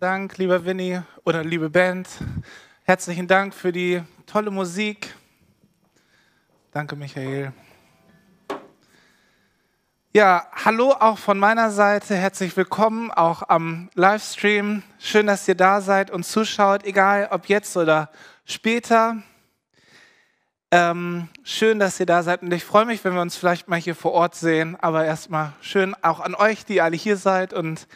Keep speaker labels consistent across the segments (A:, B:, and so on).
A: Dank, lieber Winnie oder liebe Band. Herzlichen Dank für die tolle Musik. Danke, Michael. Ja, hallo auch von meiner Seite. Herzlich willkommen auch am Livestream. Schön, dass ihr da seid und zuschaut, egal ob jetzt oder später. Ähm, schön, dass ihr da seid und ich freue mich, wenn wir uns vielleicht mal hier vor Ort sehen. Aber erstmal schön auch an euch, die alle hier seid. Und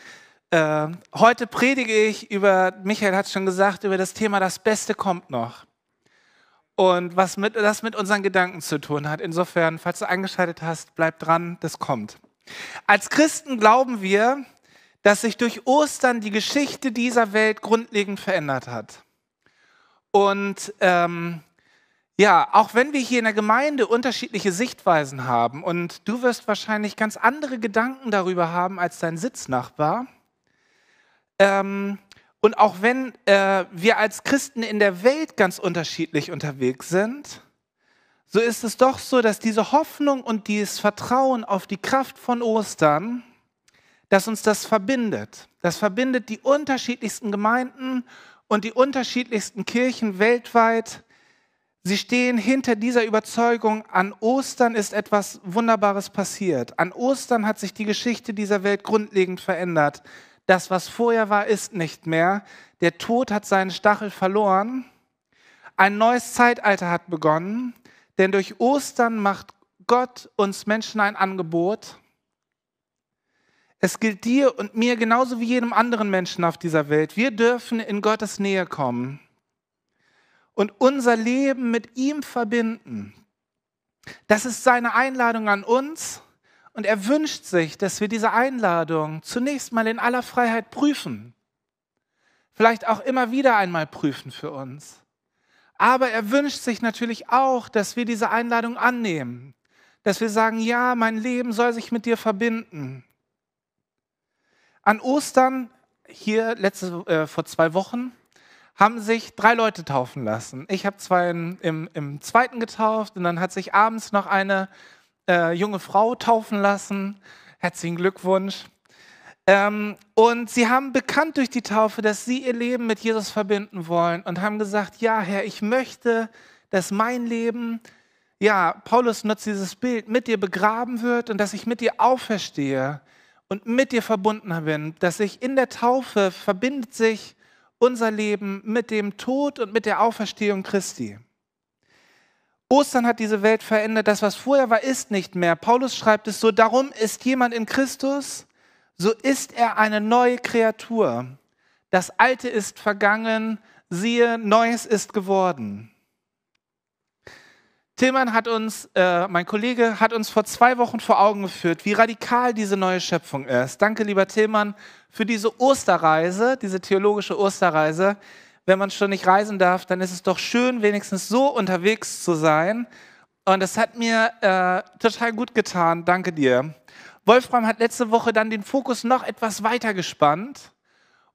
A: äh, heute predige ich über, Michael hat schon gesagt, über das Thema Das Beste kommt noch. Und was mit, das mit unseren Gedanken zu tun hat. Insofern, falls du eingeschaltet hast, bleib dran, das kommt. Als Christen glauben wir, dass sich durch Ostern die Geschichte dieser Welt grundlegend verändert hat. Und ähm, ja, auch wenn wir hier in der Gemeinde unterschiedliche Sichtweisen haben und du wirst wahrscheinlich ganz andere Gedanken darüber haben als dein Sitznachbar. Ähm, und auch wenn äh, wir als Christen in der Welt ganz unterschiedlich unterwegs sind, so ist es doch so, dass diese Hoffnung und dieses Vertrauen auf die Kraft von Ostern, dass uns das verbindet. Das verbindet die unterschiedlichsten Gemeinden und die unterschiedlichsten Kirchen weltweit Sie stehen hinter dieser Überzeugung, an Ostern ist etwas Wunderbares passiert. An Ostern hat sich die Geschichte dieser Welt grundlegend verändert. Das, was vorher war, ist nicht mehr. Der Tod hat seinen Stachel verloren. Ein neues Zeitalter hat begonnen, denn durch Ostern macht Gott uns Menschen ein Angebot. Es gilt dir und mir genauso wie jedem anderen Menschen auf dieser Welt. Wir dürfen in Gottes Nähe kommen und unser Leben mit ihm verbinden. Das ist seine Einladung an uns und er wünscht sich, dass wir diese Einladung zunächst mal in aller Freiheit prüfen. Vielleicht auch immer wieder einmal prüfen für uns. Aber er wünscht sich natürlich auch, dass wir diese Einladung annehmen. Dass wir sagen, ja, mein Leben soll sich mit dir verbinden. An Ostern, hier letzte, äh, vor zwei Wochen, haben sich drei Leute taufen lassen. Ich habe zwei im, im, im, zweiten getauft und dann hat sich abends noch eine äh, junge Frau taufen lassen. Herzlichen Glückwunsch. Ähm, und sie haben bekannt durch die Taufe, dass sie ihr Leben mit Jesus verbinden wollen und haben gesagt, ja Herr, ich möchte, dass mein Leben, ja, Paulus nutzt dieses Bild, mit dir begraben wird und dass ich mit dir auferstehe und mit dir verbunden bin, dass ich in der Taufe verbindet sich unser Leben mit dem Tod und mit der Auferstehung Christi. Ostern hat diese Welt verändert. Das, was vorher war, ist nicht mehr. Paulus schreibt es so, darum ist jemand in Christus, so ist er eine neue Kreatur. Das Alte ist vergangen, siehe, Neues ist geworden. Tillmann hat uns, äh, mein Kollege, hat uns vor zwei Wochen vor Augen geführt, wie radikal diese neue Schöpfung ist. Danke, lieber Tillmann, für diese Osterreise, diese theologische Osterreise. Wenn man schon nicht reisen darf, dann ist es doch schön, wenigstens so unterwegs zu sein. Und das hat mir äh, total gut getan. Danke dir. Wolfram hat letzte Woche dann den Fokus noch etwas weiter gespannt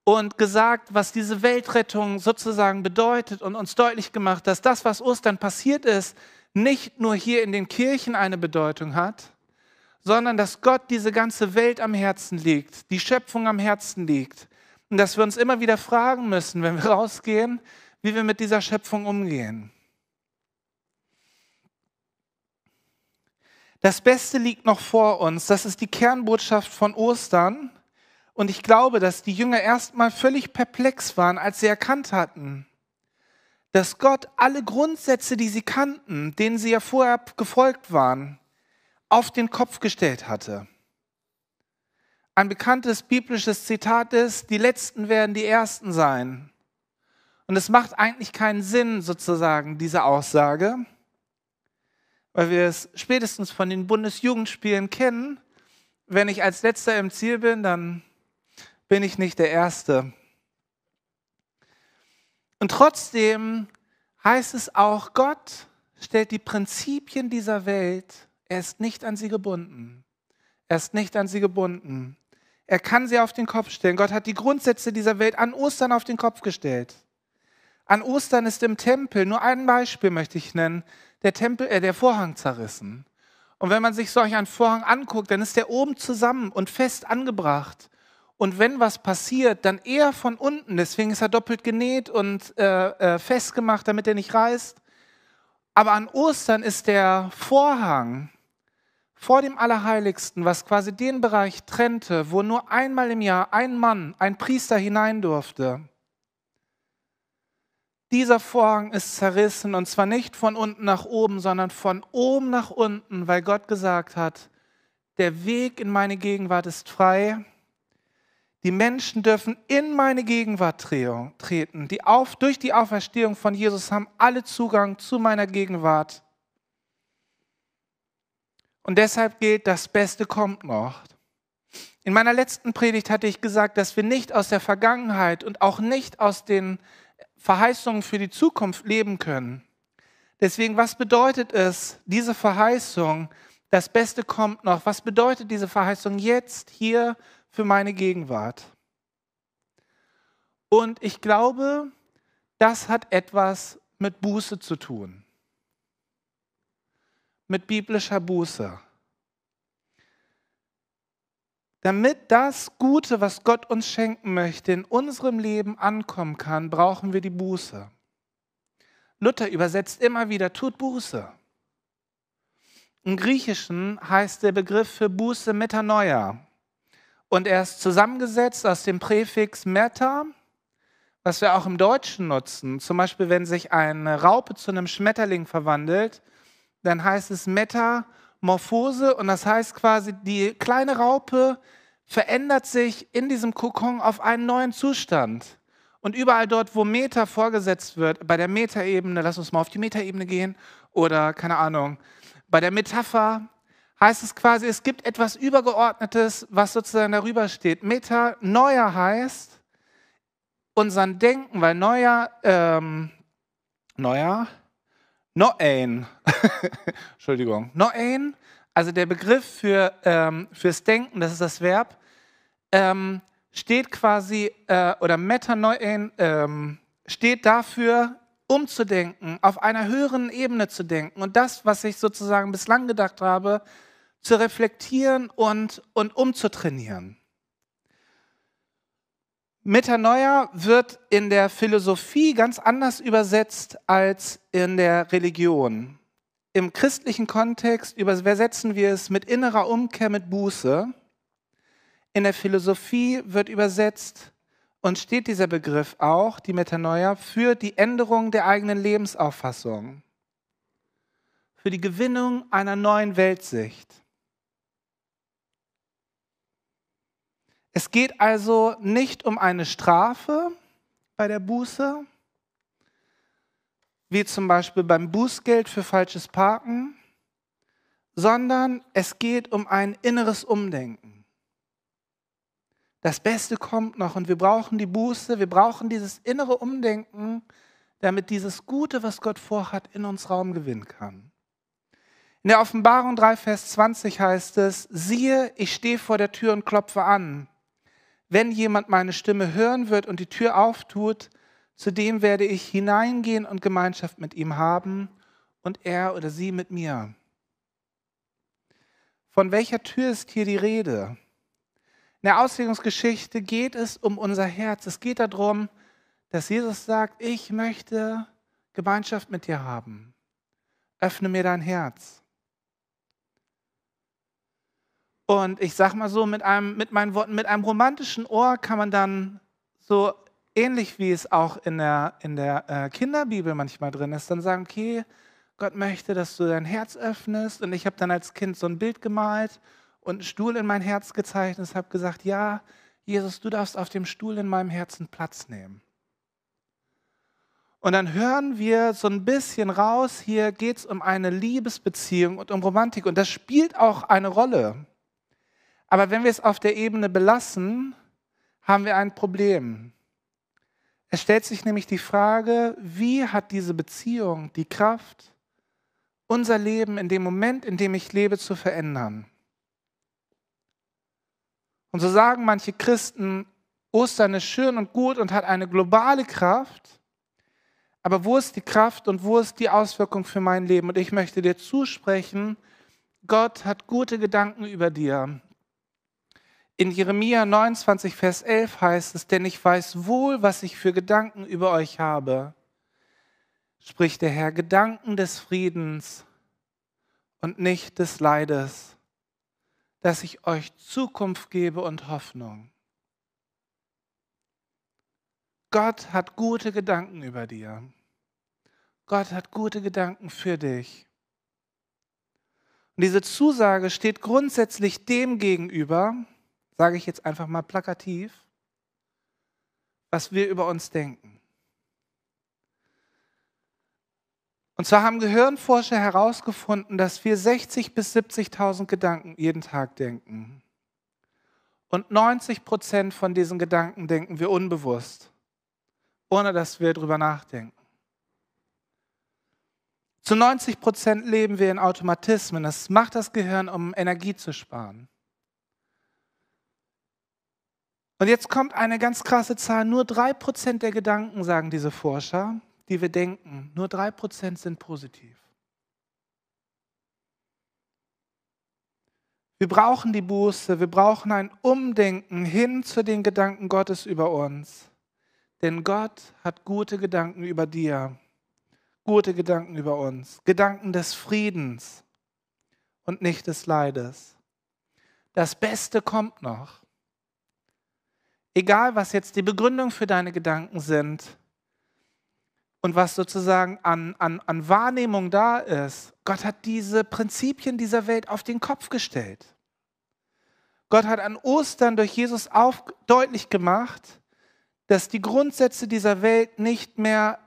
A: und gesagt, was diese Weltrettung sozusagen bedeutet und uns deutlich gemacht, dass das, was Ostern passiert ist, nicht nur hier in den Kirchen eine Bedeutung hat, sondern dass Gott diese ganze Welt am Herzen liegt, die Schöpfung am Herzen liegt. Und dass wir uns immer wieder fragen müssen, wenn wir rausgehen, wie wir mit dieser Schöpfung umgehen. Das Beste liegt noch vor uns. Das ist die Kernbotschaft von Ostern. Und ich glaube, dass die Jünger erstmal völlig perplex waren, als sie erkannt hatten, dass Gott alle Grundsätze, die sie kannten, denen sie ja vorher gefolgt waren, auf den Kopf gestellt hatte. Ein bekanntes biblisches Zitat ist, die Letzten werden die Ersten sein. Und es macht eigentlich keinen Sinn, sozusagen, diese Aussage, weil wir es spätestens von den Bundesjugendspielen kennen. Wenn ich als Letzter im Ziel bin, dann bin ich nicht der Erste. Und trotzdem heißt es auch, Gott stellt die Prinzipien dieser Welt, er ist nicht an sie gebunden. Er ist nicht an sie gebunden. Er kann sie auf den Kopf stellen. Gott hat die Grundsätze dieser Welt an Ostern auf den Kopf gestellt. An Ostern ist im Tempel, nur ein Beispiel möchte ich nennen, der, Tempel, äh, der Vorhang zerrissen. Und wenn man sich solch einen Vorhang anguckt, dann ist der oben zusammen und fest angebracht. Und wenn was passiert, dann eher von unten. Deswegen ist er doppelt genäht und äh, äh, festgemacht, damit er nicht reißt. Aber an Ostern ist der Vorhang vor dem Allerheiligsten, was quasi den Bereich trennte, wo nur einmal im Jahr ein Mann, ein Priester hinein durfte. Dieser Vorhang ist zerrissen und zwar nicht von unten nach oben, sondern von oben nach unten, weil Gott gesagt hat, der Weg in meine Gegenwart ist frei. Die Menschen dürfen in meine Gegenwart treten. Die auf, durch die Auferstehung von Jesus haben alle Zugang zu meiner Gegenwart. Und deshalb gilt, das Beste kommt noch. In meiner letzten Predigt hatte ich gesagt, dass wir nicht aus der Vergangenheit und auch nicht aus den Verheißungen für die Zukunft leben können. Deswegen, was bedeutet es, diese Verheißung, das Beste kommt noch, was bedeutet diese Verheißung jetzt hier für meine Gegenwart? Und ich glaube, das hat etwas mit Buße zu tun mit biblischer Buße. Damit das Gute, was Gott uns schenken möchte, in unserem Leben ankommen kann, brauchen wir die Buße. Luther übersetzt immer wieder, tut Buße. Im Griechischen heißt der Begriff für Buße Metanoia. Und er ist zusammengesetzt aus dem Präfix meta, was wir auch im Deutschen nutzen. Zum Beispiel, wenn sich eine Raupe zu einem Schmetterling verwandelt, dann heißt es Metamorphose und das heißt quasi, die kleine Raupe verändert sich in diesem Kokon auf einen neuen Zustand. Und überall dort, wo Meta vorgesetzt wird, bei der Metaebene, lass uns mal auf die Metaebene gehen, oder keine Ahnung, bei der Metapher heißt es quasi, es gibt etwas Übergeordnetes, was sozusagen darüber steht. Meta, neuer heißt, unseren Denken, weil neuer, ähm, neuer, Noain, Entschuldigung, Noain, also der Begriff für, ähm, fürs Denken, das ist das Verb, ähm, steht quasi, äh, oder Metanoein ähm, steht dafür, umzudenken, auf einer höheren Ebene zu denken und das, was ich sozusagen bislang gedacht habe, zu reflektieren und, und umzutrainieren. Metanoia wird in der Philosophie ganz anders übersetzt als in der Religion. Im christlichen Kontext übersetzen wir es mit innerer Umkehr, mit Buße. In der Philosophie wird übersetzt und steht dieser Begriff auch, die Metanoia, für die Änderung der eigenen Lebensauffassung, für die Gewinnung einer neuen Weltsicht. Es geht also nicht um eine Strafe bei der Buße, wie zum Beispiel beim Bußgeld für falsches Parken, sondern es geht um ein inneres Umdenken. Das Beste kommt noch und wir brauchen die Buße, wir brauchen dieses innere Umdenken, damit dieses Gute, was Gott vorhat, in uns Raum gewinnen kann. In der Offenbarung 3, Vers 20 heißt es, siehe, ich stehe vor der Tür und klopfe an. Wenn jemand meine Stimme hören wird und die Tür auftut, zu dem werde ich hineingehen und Gemeinschaft mit ihm haben und er oder sie mit mir. Von welcher Tür ist hier die Rede? In der Auslegungsgeschichte geht es um unser Herz. Es geht darum, dass Jesus sagt, ich möchte Gemeinschaft mit dir haben. Öffne mir dein Herz. Und ich sag mal so, mit, einem, mit meinen Worten, mit einem romantischen Ohr kann man dann so ähnlich wie es auch in der, in der äh, Kinderbibel manchmal drin ist, dann sagen, okay, Gott möchte, dass du dein Herz öffnest. Und ich habe dann als Kind so ein Bild gemalt und einen Stuhl in mein Herz gezeichnet und habe gesagt, ja, Jesus, du darfst auf dem Stuhl in meinem Herzen Platz nehmen. Und dann hören wir so ein bisschen raus, hier geht es um eine Liebesbeziehung und um Romantik. Und das spielt auch eine Rolle. Aber wenn wir es auf der Ebene belassen, haben wir ein Problem. Es stellt sich nämlich die Frage, wie hat diese Beziehung die Kraft, unser Leben in dem Moment, in dem ich lebe, zu verändern? Und so sagen manche Christen, Ostern ist schön und gut und hat eine globale Kraft, aber wo ist die Kraft und wo ist die Auswirkung für mein Leben? Und ich möchte dir zusprechen, Gott hat gute Gedanken über dir. In Jeremia 29, Vers 11 heißt es, denn ich weiß wohl, was ich für Gedanken über euch habe, spricht der Herr, Gedanken des Friedens und nicht des Leides, dass ich euch Zukunft gebe und Hoffnung. Gott hat gute Gedanken über dir. Gott hat gute Gedanken für dich. Und diese Zusage steht grundsätzlich dem gegenüber, sage ich jetzt einfach mal plakativ, was wir über uns denken. Und zwar haben Gehirnforscher herausgefunden, dass wir 60.000 bis 70.000 Gedanken jeden Tag denken. Und 90 Prozent von diesen Gedanken denken wir unbewusst, ohne dass wir darüber nachdenken. Zu 90 Prozent leben wir in Automatismen. Das macht das Gehirn, um Energie zu sparen. Und jetzt kommt eine ganz krasse Zahl. Nur drei Prozent der Gedanken, sagen diese Forscher, die wir denken, nur drei Prozent sind positiv. Wir brauchen die Buße, wir brauchen ein Umdenken hin zu den Gedanken Gottes über uns. Denn Gott hat gute Gedanken über dir, gute Gedanken über uns, Gedanken des Friedens und nicht des Leides. Das Beste kommt noch. Egal, was jetzt die Begründung für deine Gedanken sind und was sozusagen an, an, an Wahrnehmung da ist, Gott hat diese Prinzipien dieser Welt auf den Kopf gestellt. Gott hat an Ostern durch Jesus auf, deutlich gemacht, dass die Grundsätze dieser Welt nicht mehr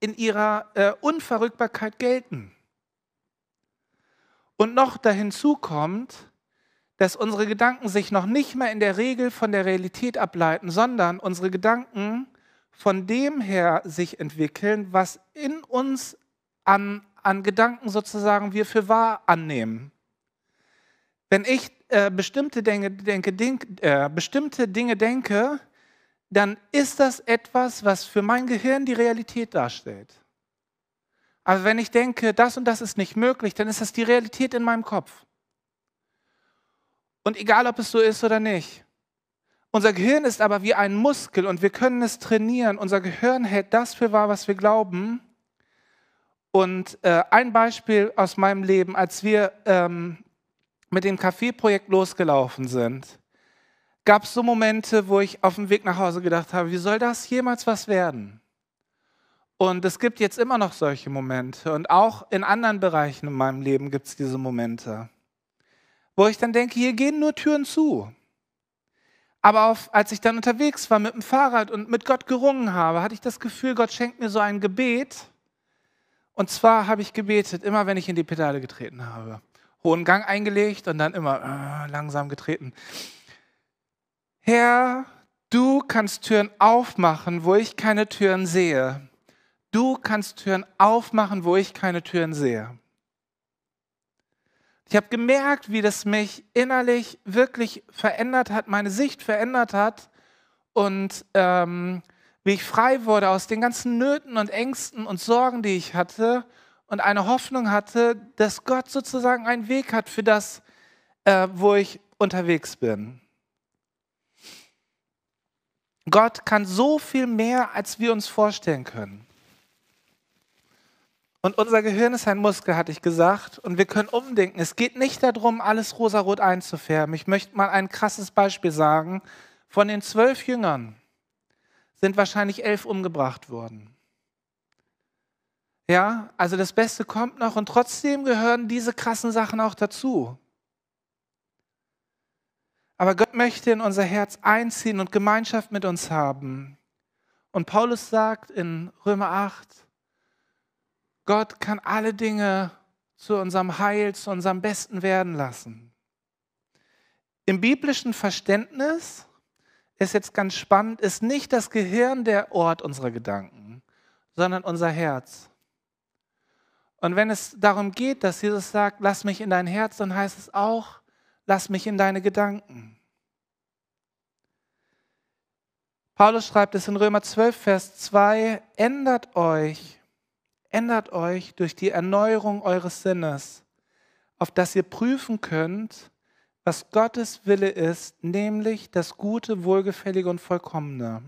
A: in ihrer äh, Unverrückbarkeit gelten. Und noch dahinzu kommt, dass unsere Gedanken sich noch nicht mehr in der Regel von der Realität ableiten, sondern unsere Gedanken von dem her sich entwickeln, was in uns an, an Gedanken sozusagen wir für wahr annehmen. Wenn ich äh, bestimmte, Dinge, denke, denk, äh, bestimmte Dinge denke, dann ist das etwas, was für mein Gehirn die Realität darstellt. Aber wenn ich denke, das und das ist nicht möglich, dann ist das die Realität in meinem Kopf. Und egal, ob es so ist oder nicht. Unser Gehirn ist aber wie ein Muskel und wir können es trainieren. Unser Gehirn hält das für wahr, was wir glauben. Und äh, ein Beispiel aus meinem Leben, als wir ähm, mit dem Kaffeeprojekt losgelaufen sind, gab es so Momente, wo ich auf dem Weg nach Hause gedacht habe, wie soll das jemals was werden? Und es gibt jetzt immer noch solche Momente und auch in anderen Bereichen in meinem Leben gibt es diese Momente wo ich dann denke, hier gehen nur Türen zu. Aber auf, als ich dann unterwegs war mit dem Fahrrad und mit Gott gerungen habe, hatte ich das Gefühl, Gott schenkt mir so ein Gebet. Und zwar habe ich gebetet, immer wenn ich in die Pedale getreten habe. Hohen Gang eingelegt und dann immer äh, langsam getreten. Herr, du kannst Türen aufmachen, wo ich keine Türen sehe. Du kannst Türen aufmachen, wo ich keine Türen sehe. Ich habe gemerkt, wie das mich innerlich wirklich verändert hat, meine Sicht verändert hat und ähm, wie ich frei wurde aus den ganzen Nöten und Ängsten und Sorgen, die ich hatte und eine Hoffnung hatte, dass Gott sozusagen einen Weg hat für das, äh, wo ich unterwegs bin. Gott kann so viel mehr, als wir uns vorstellen können. Und unser Gehirn ist ein Muskel, hatte ich gesagt. Und wir können umdenken. Es geht nicht darum, alles rosarot einzufärben. Ich möchte mal ein krasses Beispiel sagen. Von den zwölf Jüngern sind wahrscheinlich elf umgebracht worden. Ja, also das Beste kommt noch und trotzdem gehören diese krassen Sachen auch dazu. Aber Gott möchte in unser Herz einziehen und Gemeinschaft mit uns haben. Und Paulus sagt in Römer 8, Gott kann alle Dinge zu unserem Heil, zu unserem Besten werden lassen. Im biblischen Verständnis ist jetzt ganz spannend, ist nicht das Gehirn der Ort unserer Gedanken, sondern unser Herz. Und wenn es darum geht, dass Jesus sagt, lass mich in dein Herz, dann heißt es auch, lass mich in deine Gedanken. Paulus schreibt es in Römer 12, Vers 2, ändert euch ändert euch durch die Erneuerung eures Sinnes, auf dass ihr prüfen könnt, was Gottes Wille ist, nämlich das Gute, Wohlgefällige und Vollkommene.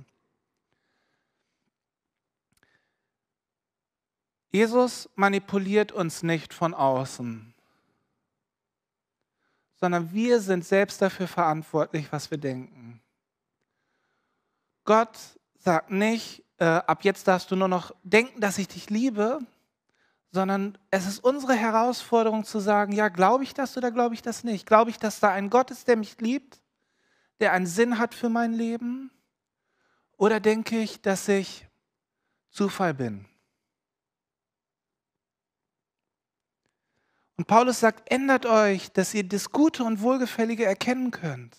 A: Jesus manipuliert uns nicht von außen, sondern wir sind selbst dafür verantwortlich, was wir denken. Gott sagt nicht, äh, ab jetzt darfst du nur noch denken, dass ich dich liebe, sondern es ist unsere Herausforderung zu sagen, ja, glaube ich das oder glaube ich das nicht? Glaube ich, dass da ein Gott ist, der mich liebt, der einen Sinn hat für mein Leben? Oder denke ich, dass ich Zufall bin? Und Paulus sagt, ändert euch, dass ihr das Gute und Wohlgefällige erkennen könnt,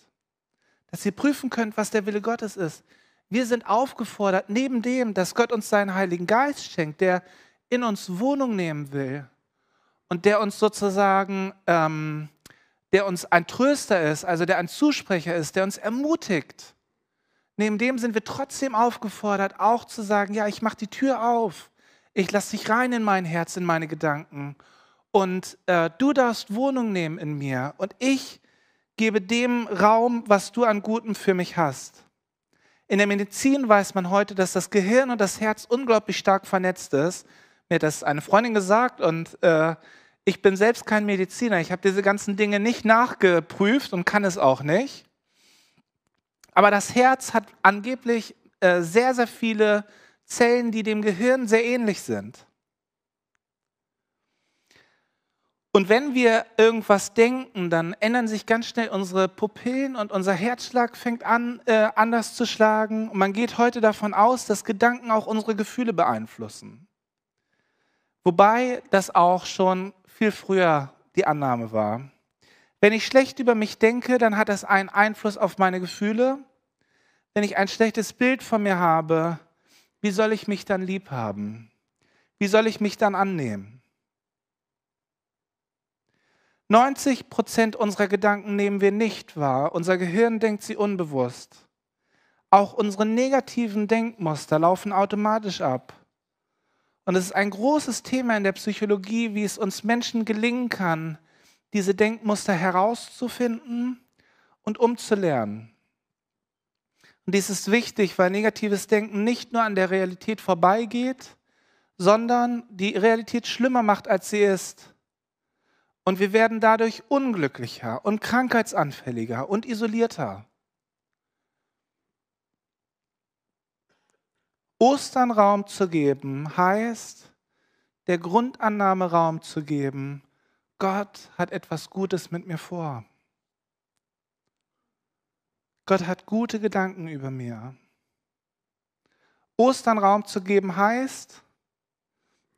A: dass ihr prüfen könnt, was der Wille Gottes ist. Wir sind aufgefordert, neben dem, dass Gott uns seinen Heiligen Geist schenkt, der in uns Wohnung nehmen will und der uns sozusagen, ähm, der uns ein Tröster ist, also der ein Zusprecher ist, der uns ermutigt. Neben dem sind wir trotzdem aufgefordert, auch zu sagen, ja, ich mache die Tür auf, ich lasse dich rein in mein Herz, in meine Gedanken und äh, du darfst Wohnung nehmen in mir und ich gebe dem Raum, was du an Gutem für mich hast. In der Medizin weiß man heute, dass das Gehirn und das Herz unglaublich stark vernetzt ist mir hat das eine Freundin gesagt und äh, ich bin selbst kein Mediziner. Ich habe diese ganzen Dinge nicht nachgeprüft und kann es auch nicht. Aber das Herz hat angeblich äh, sehr, sehr viele Zellen, die dem Gehirn sehr ähnlich sind. Und wenn wir irgendwas denken, dann ändern sich ganz schnell unsere Pupillen und unser Herzschlag fängt an, äh, anders zu schlagen. Und man geht heute davon aus, dass Gedanken auch unsere Gefühle beeinflussen. Wobei das auch schon viel früher die Annahme war. Wenn ich schlecht über mich denke, dann hat das einen Einfluss auf meine Gefühle. Wenn ich ein schlechtes Bild von mir habe, wie soll ich mich dann lieb haben? Wie soll ich mich dann annehmen? 90 Prozent unserer Gedanken nehmen wir nicht wahr. Unser Gehirn denkt sie unbewusst. Auch unsere negativen Denkmuster laufen automatisch ab. Und es ist ein großes Thema in der Psychologie, wie es uns Menschen gelingen kann, diese Denkmuster herauszufinden und umzulernen. Und dies ist wichtig, weil negatives Denken nicht nur an der Realität vorbeigeht, sondern die Realität schlimmer macht, als sie ist. Und wir werden dadurch unglücklicher und krankheitsanfälliger und isolierter. Ostern Raum zu geben heißt, der Grundannahme Raum zu geben, Gott hat etwas Gutes mit mir vor. Gott hat gute Gedanken über mir. Ostern Raum zu geben heißt,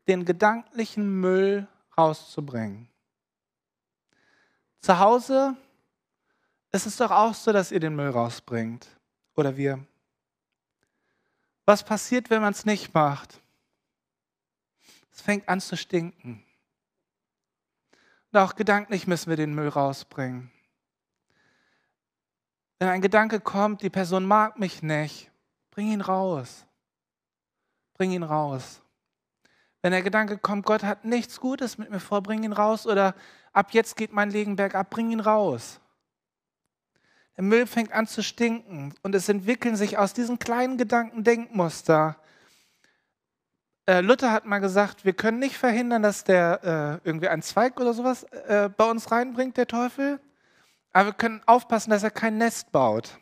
A: den gedanklichen Müll rauszubringen. Zu Hause ist es doch auch so, dass ihr den Müll rausbringt. Oder wir. Was passiert, wenn man es nicht macht? Es fängt an zu stinken. Und auch gedanklich müssen wir den Müll rausbringen. Wenn ein Gedanke kommt, die Person mag mich nicht, bring ihn raus. Bring ihn raus. Wenn der Gedanke kommt, Gott hat nichts Gutes mit mir vor, bring ihn raus. Oder ab jetzt geht mein Leben bergab, bring ihn raus. Der Müll fängt an zu stinken und es entwickeln sich aus diesen kleinen Gedanken Denkmuster. Äh, Luther hat mal gesagt, wir können nicht verhindern, dass der äh, irgendwie einen Zweig oder sowas äh, bei uns reinbringt, der Teufel, aber wir können aufpassen, dass er kein Nest baut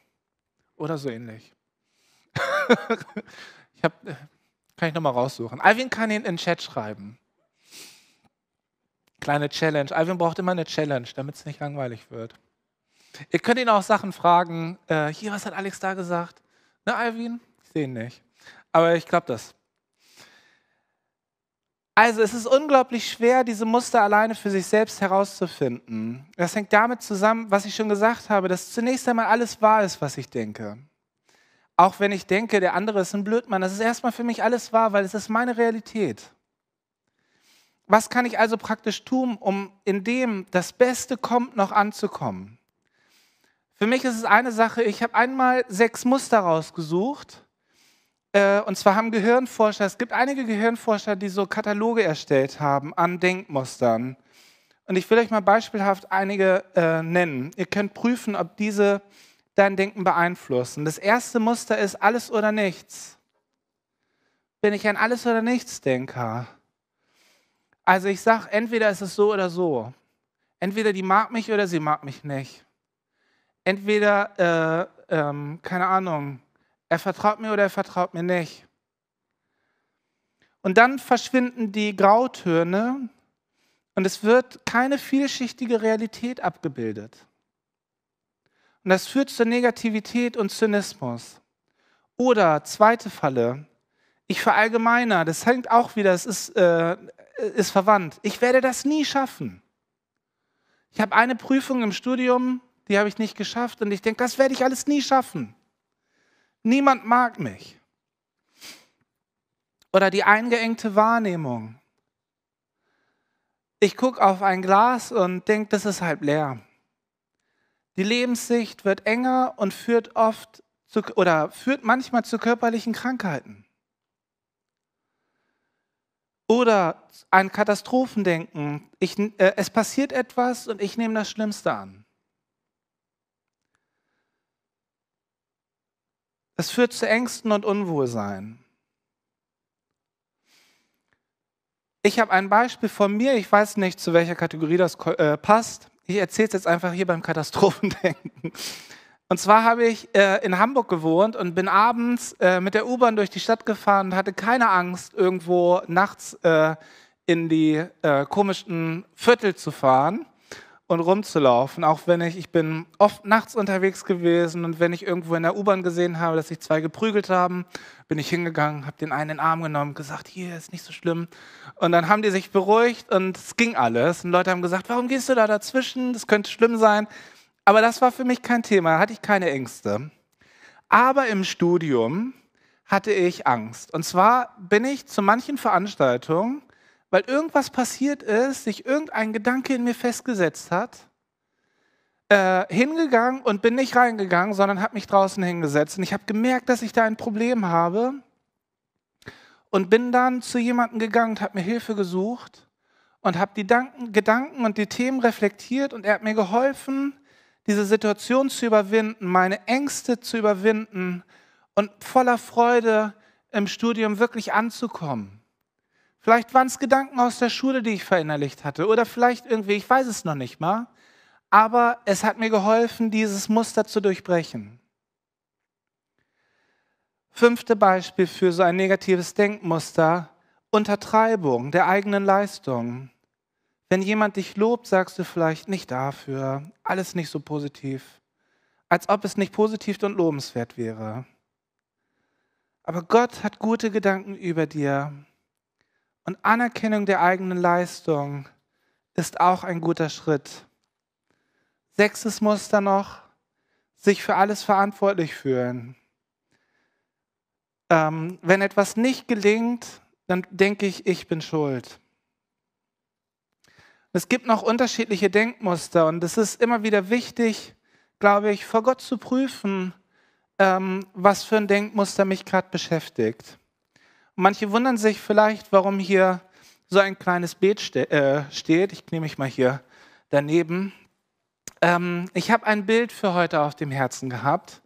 A: oder so ähnlich. ich hab, äh, kann ich nochmal raussuchen. Alvin kann ihn in den Chat schreiben. Kleine Challenge. Alvin braucht immer eine Challenge, damit es nicht langweilig wird. Ihr könnt ihn auch Sachen fragen. Äh, hier, was hat Alex da gesagt? Ne, Alvin? Ich sehe ihn nicht. Aber ich glaube das. Also es ist unglaublich schwer, diese Muster alleine für sich selbst herauszufinden. Das hängt damit zusammen, was ich schon gesagt habe, dass zunächst einmal alles wahr ist, was ich denke. Auch wenn ich denke, der andere ist ein Blödmann, das ist erstmal für mich alles wahr, weil es ist meine Realität. Was kann ich also praktisch tun, um in dem das Beste kommt, noch anzukommen? Für mich ist es eine Sache, ich habe einmal sechs Muster rausgesucht. Äh, und zwar haben Gehirnforscher, es gibt einige Gehirnforscher, die so Kataloge erstellt haben an Denkmustern. Und ich will euch mal beispielhaft einige äh, nennen. Ihr könnt prüfen, ob diese dein Denken beeinflussen. Das erste Muster ist alles oder nichts. Bin ich ein alles oder nichts Denker? Also ich sage, entweder ist es so oder so. Entweder die mag mich oder sie mag mich nicht. Entweder, äh, ähm, keine Ahnung, er vertraut mir oder er vertraut mir nicht. Und dann verschwinden die Grautöne und es wird keine vielschichtige Realität abgebildet. Und das führt zur Negativität und Zynismus. Oder zweite Falle, ich verallgemeiner, das hängt auch wieder, es ist, äh, ist verwandt. Ich werde das nie schaffen. Ich habe eine Prüfung im Studium, die habe ich nicht geschafft und ich denke, das werde ich alles nie schaffen. Niemand mag mich. Oder die eingeengte Wahrnehmung. Ich gucke auf ein Glas und denke, das ist halb leer. Die Lebenssicht wird enger und führt oft zu, oder führt manchmal zu körperlichen Krankheiten. Oder ein Katastrophendenken. Ich, äh, es passiert etwas und ich nehme das Schlimmste an. Es führt zu Ängsten und Unwohlsein. Ich habe ein Beispiel von mir, ich weiß nicht, zu welcher Kategorie das äh, passt. Ich erzähle es jetzt einfach hier beim Katastrophendenken. Und zwar habe ich äh, in Hamburg gewohnt und bin abends äh, mit der U-Bahn durch die Stadt gefahren und hatte keine Angst, irgendwo nachts äh, in die äh, komischen Viertel zu fahren und rumzulaufen. Auch wenn ich, ich bin oft nachts unterwegs gewesen und wenn ich irgendwo in der U-Bahn gesehen habe, dass sich zwei geprügelt haben, bin ich hingegangen, habe den einen in den Arm genommen, gesagt, hier ist nicht so schlimm. Und dann haben die sich beruhigt und es ging alles. Und Leute haben gesagt, warum gehst du da dazwischen? Das könnte schlimm sein. Aber das war für mich kein Thema, da hatte ich keine Ängste. Aber im Studium hatte ich Angst. Und zwar bin ich zu manchen Veranstaltungen weil irgendwas passiert ist, sich irgendein Gedanke in mir festgesetzt hat, äh, hingegangen und bin nicht reingegangen, sondern habe mich draußen hingesetzt. Und ich habe gemerkt, dass ich da ein Problem habe und bin dann zu jemandem gegangen und habe mir Hilfe gesucht und habe die Gedanken und die Themen reflektiert und er hat mir geholfen, diese Situation zu überwinden, meine Ängste zu überwinden und voller Freude im Studium wirklich anzukommen. Vielleicht waren es Gedanken aus der Schule, die ich verinnerlicht hatte. Oder vielleicht irgendwie, ich weiß es noch nicht mal. Aber es hat mir geholfen, dieses Muster zu durchbrechen. Fünfte Beispiel für so ein negatives Denkmuster, Untertreibung der eigenen Leistung. Wenn jemand dich lobt, sagst du vielleicht nicht dafür, alles nicht so positiv, als ob es nicht positiv und lobenswert wäre. Aber Gott hat gute Gedanken über dir und Anerkennung der eigenen Leistung ist auch ein guter Schritt. Sechstes Muster noch, sich für alles verantwortlich fühlen. Ähm, wenn etwas nicht gelingt, dann denke ich, ich bin schuld. Es gibt noch unterschiedliche Denkmuster und es ist immer wieder wichtig, glaube ich, vor Gott zu prüfen, ähm, was für ein Denkmuster mich gerade beschäftigt. Manche wundern sich vielleicht, warum hier so ein kleines Beet ste äh, steht. Ich nehme mich mal hier daneben. Ähm, ich habe ein Bild für heute auf dem Herzen gehabt,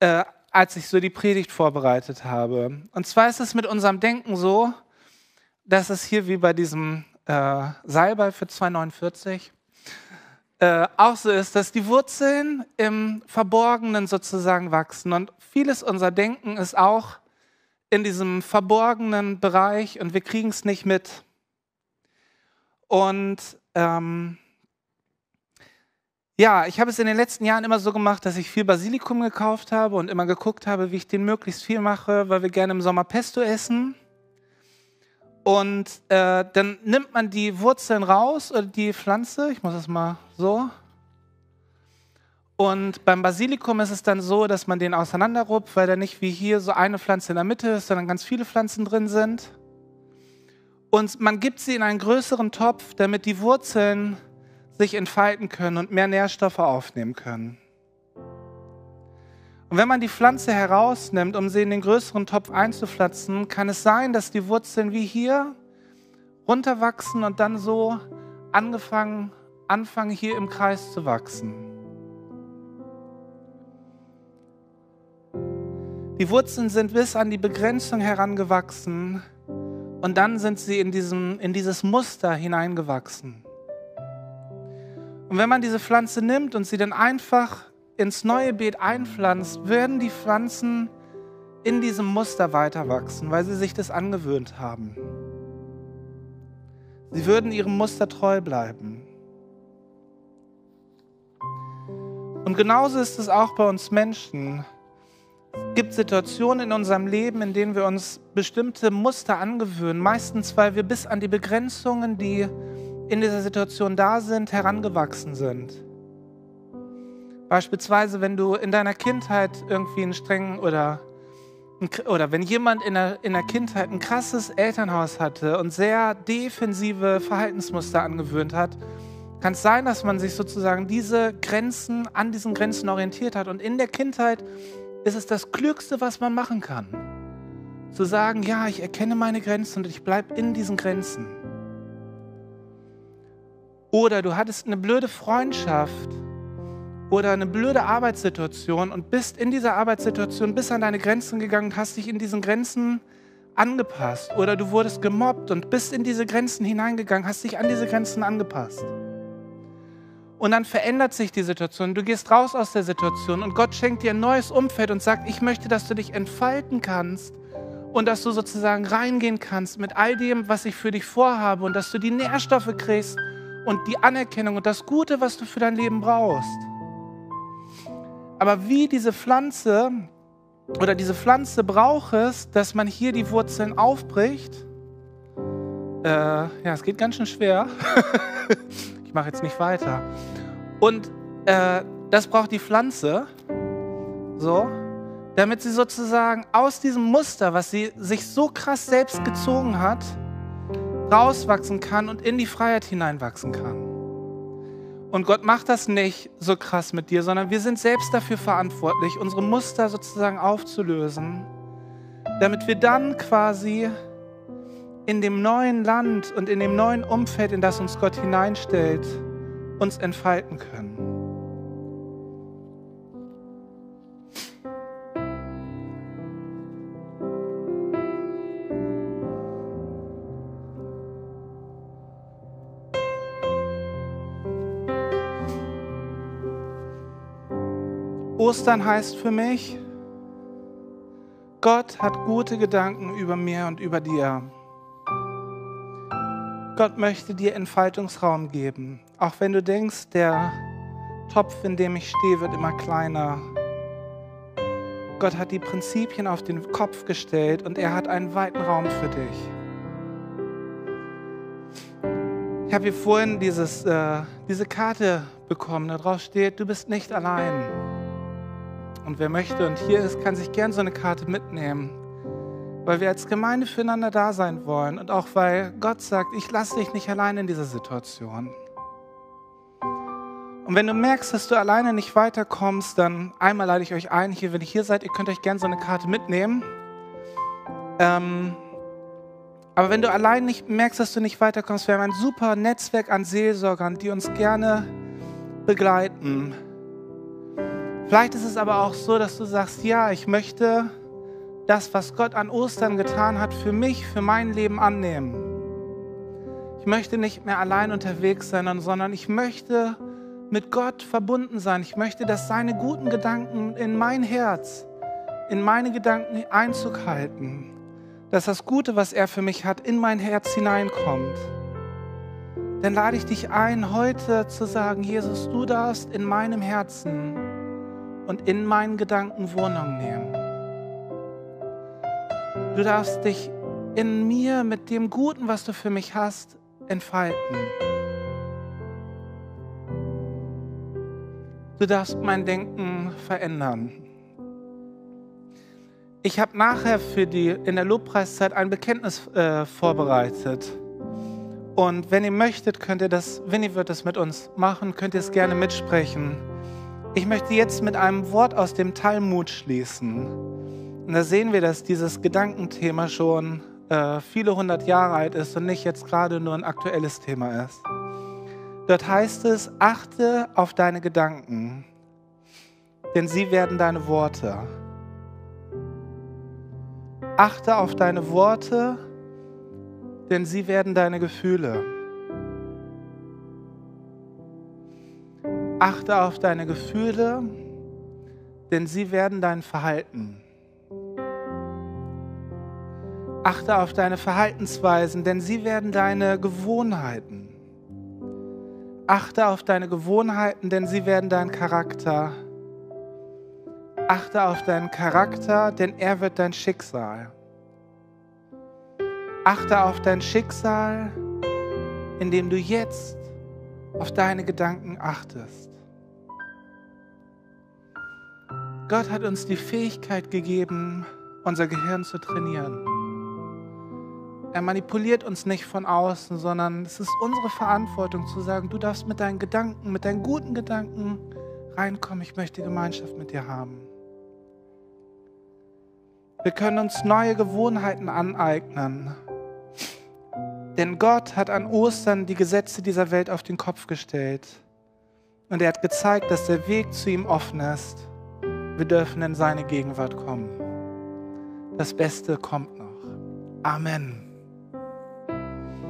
A: äh, als ich so die Predigt vorbereitet habe. Und zwar ist es mit unserem Denken so, dass es hier wie bei diesem äh, Seilball für 2,49 äh, auch so ist, dass die Wurzeln im Verborgenen sozusagen wachsen. Und vieles unser Denken ist auch in diesem verborgenen Bereich und wir kriegen es nicht mit. Und ähm, ja, ich habe es in den letzten Jahren immer so gemacht, dass ich viel Basilikum gekauft habe und immer geguckt habe, wie ich den möglichst viel mache, weil wir gerne im Sommer Pesto essen. Und äh, dann nimmt man die Wurzeln raus oder die Pflanze, ich muss das mal so, und beim Basilikum ist es dann so, dass man den auseinanderrupft, weil da nicht wie hier so eine Pflanze in der Mitte ist, sondern ganz viele Pflanzen drin sind. Und man gibt sie in einen größeren Topf, damit die Wurzeln sich entfalten können und mehr Nährstoffe aufnehmen können. Und wenn man die Pflanze herausnimmt, um sie in den größeren Topf einzupflanzen, kann es sein, dass die Wurzeln wie hier runterwachsen und dann so angefangen, anfangen hier im Kreis zu wachsen. Die Wurzeln sind bis an die Begrenzung herangewachsen und dann sind sie in, diesem, in dieses Muster hineingewachsen. Und wenn man diese Pflanze nimmt und sie dann einfach ins neue Beet einpflanzt, werden die Pflanzen in diesem Muster weiter wachsen, weil sie sich das angewöhnt haben. Sie würden ihrem Muster treu bleiben. Und genauso ist es auch bei uns Menschen. Gibt Situationen in unserem Leben, in denen wir uns bestimmte Muster angewöhnen, meistens weil wir bis an die Begrenzungen, die in dieser Situation da sind, herangewachsen sind. Beispielsweise, wenn du in deiner Kindheit irgendwie einen strengen oder oder wenn jemand in der, in der Kindheit ein krasses Elternhaus hatte und sehr defensive Verhaltensmuster angewöhnt hat, kann es sein, dass man sich sozusagen diese Grenzen an diesen Grenzen orientiert hat. Und in der Kindheit ist es das Klügste, was man machen kann. Zu sagen, ja, ich erkenne meine Grenzen und ich bleibe in diesen Grenzen. Oder du hattest eine blöde Freundschaft oder eine blöde Arbeitssituation und bist in dieser Arbeitssituation bis an deine Grenzen gegangen und hast dich in diesen Grenzen angepasst. Oder du wurdest gemobbt und bist in diese Grenzen hineingegangen, hast dich an diese Grenzen angepasst. Und dann verändert sich die Situation. Du gehst raus aus der Situation und Gott schenkt dir ein neues Umfeld und sagt, ich möchte, dass du dich entfalten kannst und dass du sozusagen reingehen kannst mit all dem, was ich für dich vorhabe und dass du die Nährstoffe kriegst und die Anerkennung und das Gute, was du für dein Leben brauchst. Aber wie diese Pflanze oder diese Pflanze braucht es, dass man hier die Wurzeln aufbricht. Äh, ja, es geht ganz schön schwer. mache jetzt nicht weiter. Und äh, das braucht die Pflanze, so, damit sie sozusagen aus diesem Muster, was sie sich so krass selbst gezogen hat, rauswachsen kann und in die Freiheit hineinwachsen kann. Und Gott macht das nicht so krass mit dir, sondern wir sind selbst dafür verantwortlich, unsere Muster sozusagen aufzulösen, damit wir dann quasi in dem neuen Land und in dem neuen Umfeld, in das uns Gott hineinstellt, uns entfalten können. Ostern heißt für mich, Gott hat gute Gedanken über mir und über dir. Gott möchte dir Entfaltungsraum geben, auch wenn du denkst, der Topf, in dem ich stehe, wird immer kleiner. Gott hat die Prinzipien auf den Kopf gestellt und er hat einen weiten Raum für dich. Ich habe hier vorhin dieses, äh, diese Karte bekommen, da drauf steht, du bist nicht allein. Und wer möchte und hier ist, kann sich gern so eine Karte mitnehmen, weil wir als Gemeinde füreinander da sein wollen und auch weil Gott sagt, ich lasse dich nicht allein in dieser Situation. Und wenn du merkst, dass du alleine nicht weiterkommst, dann einmal lade ich euch ein, hier, wenn ihr hier seid, ihr könnt euch gerne so eine Karte mitnehmen. Ähm, aber wenn du allein nicht merkst, dass du nicht weiterkommst, wir haben ein super Netzwerk an Seelsorgern, die uns gerne begleiten Vielleicht ist es aber auch so, dass du sagst, ja, ich möchte das, was Gott an Ostern getan hat, für mich, für mein Leben annehmen. Ich möchte nicht mehr allein unterwegs sein, sondern ich möchte mit Gott verbunden sein. Ich möchte, dass seine guten Gedanken in mein Herz, in meine Gedanken Einzug halten. Dass das Gute, was er für mich hat, in mein Herz hineinkommt. Dann lade ich dich ein, heute zu sagen, Jesus, du darfst in meinem Herzen und in meinen Gedanken Wohnung nehmen. Du darfst dich in mir mit dem Guten, was du für mich hast, entfalten. Du darfst mein Denken verändern. Ich habe nachher für die in der Lobpreiszeit ein Bekenntnis äh, vorbereitet. Und wenn ihr möchtet, könnt ihr das, Winnie wird das mit uns machen, könnt ihr es gerne mitsprechen. Ich möchte jetzt mit einem Wort aus dem Talmud schließen. Und da sehen wir, dass dieses Gedankenthema schon äh, viele hundert Jahre alt ist und nicht jetzt gerade nur ein aktuelles Thema ist. Dort heißt es, achte auf deine Gedanken, denn sie werden deine Worte. Achte auf deine Worte, denn sie werden deine Gefühle. Achte auf deine Gefühle, denn sie werden dein Verhalten. Achte auf deine Verhaltensweisen, denn sie werden deine Gewohnheiten. Achte auf deine Gewohnheiten, denn sie werden dein Charakter. Achte auf deinen Charakter, denn er wird dein Schicksal. Achte auf dein Schicksal, indem du jetzt auf deine Gedanken achtest. Gott hat uns die Fähigkeit gegeben, unser Gehirn zu trainieren. Er manipuliert uns nicht von außen, sondern es ist unsere Verantwortung zu sagen, du darfst mit deinen Gedanken, mit deinen guten Gedanken reinkommen, ich möchte Gemeinschaft mit dir haben. Wir können uns neue Gewohnheiten aneignen. Denn Gott hat an Ostern die Gesetze dieser Welt auf den Kopf gestellt. Und er hat gezeigt, dass der Weg zu ihm offen ist. Wir dürfen in seine Gegenwart kommen. Das Beste kommt noch. Amen.